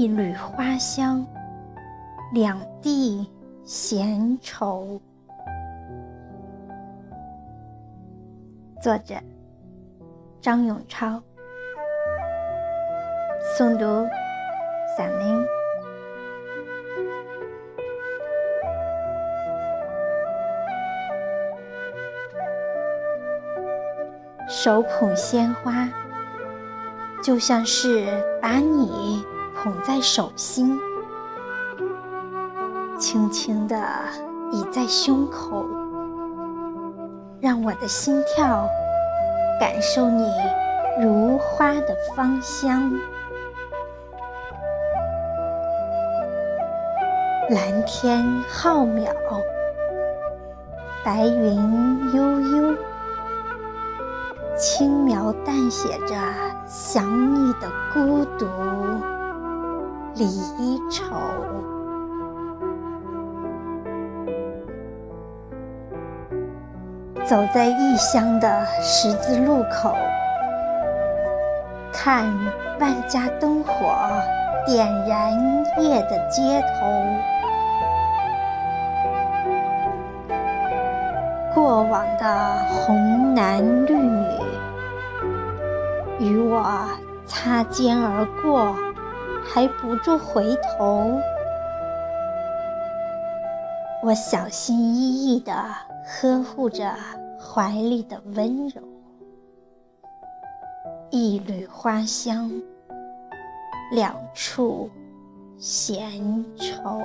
一缕花香，两地闲愁。作者：张永超。诵读：小林。手捧鲜花，就像是把你捧在手心，轻轻地倚在胸口，让我的心跳感受你如花的芳香。蓝天浩渺，白云悠悠。轻描淡写着想你的孤独离愁，走在异乡的十字路口，看万家灯火点燃夜的街头，过往的红男绿女。与我擦肩而过，还不住回头。我小心翼翼地呵护着怀里的温柔，一缕花香，两处闲愁。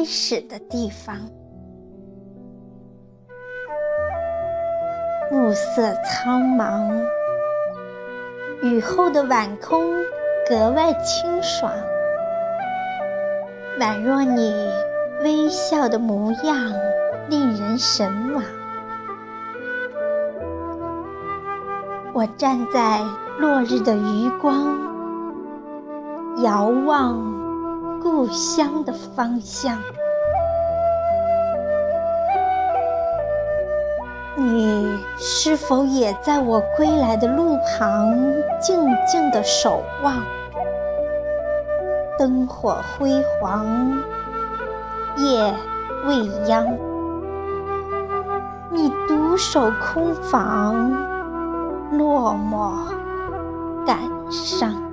开始的地方，暮色苍茫，雨后的晚空格外清爽，宛若你微笑的模样令人神往。我站在落日的余光，遥望。故乡的方向，你是否也在我归来的路旁静静的守望？灯火辉煌，夜未央，你独守空房，落寞感伤。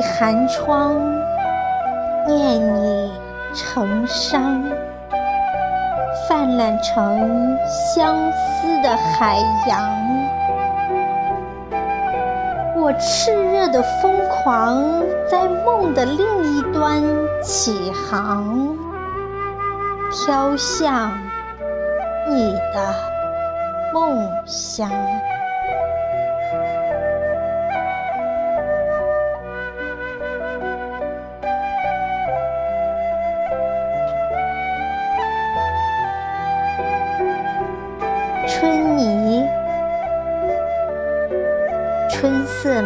寒窗，念你成伤，泛滥成相思的海洋。我炽热的疯狂，在梦的另一端起航，飘向你的梦乡。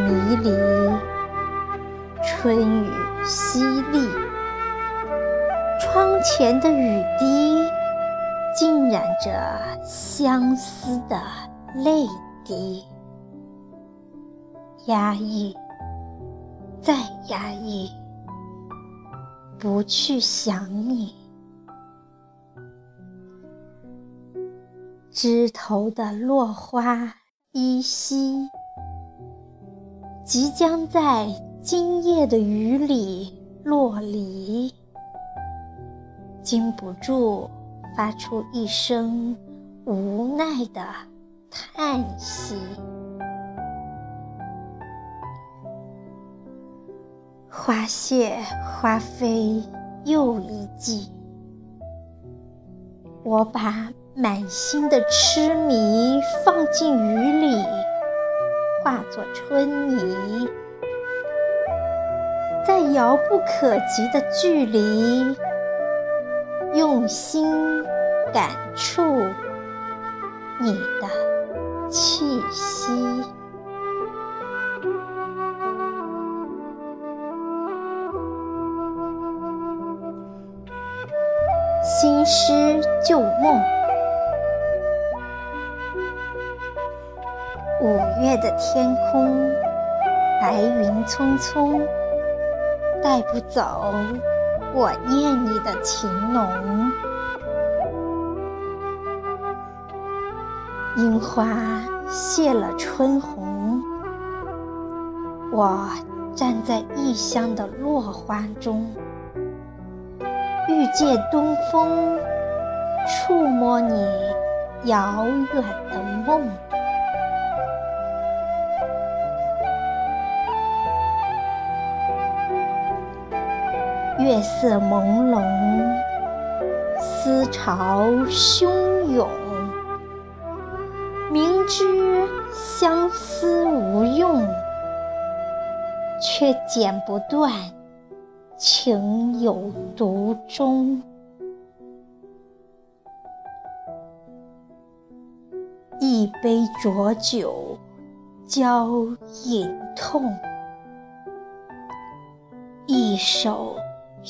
迷离，春雨淅沥，窗前的雨滴浸染着相思的泪滴，压抑，再压抑，不去想你。枝头的落花依稀，即将在今夜的雨里落离，禁不住发出一声无奈的叹息。花谢花飞又一季，我把。满心的痴迷放进雨里，化作春泥在遥不可及的距离用心感触你的气息。新诗旧梦。五月的天空，白云匆匆，带不走。我念你的情浓。樱花谢了春红，我站在异乡的落花中，遇见东风，触摸你遥远的梦。月色朦胧，思潮汹涌。明知相思无用，却剪不断情有独钟。一杯浊酒浇隐痛，一首。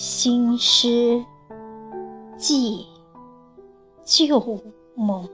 新诗，寄旧梦。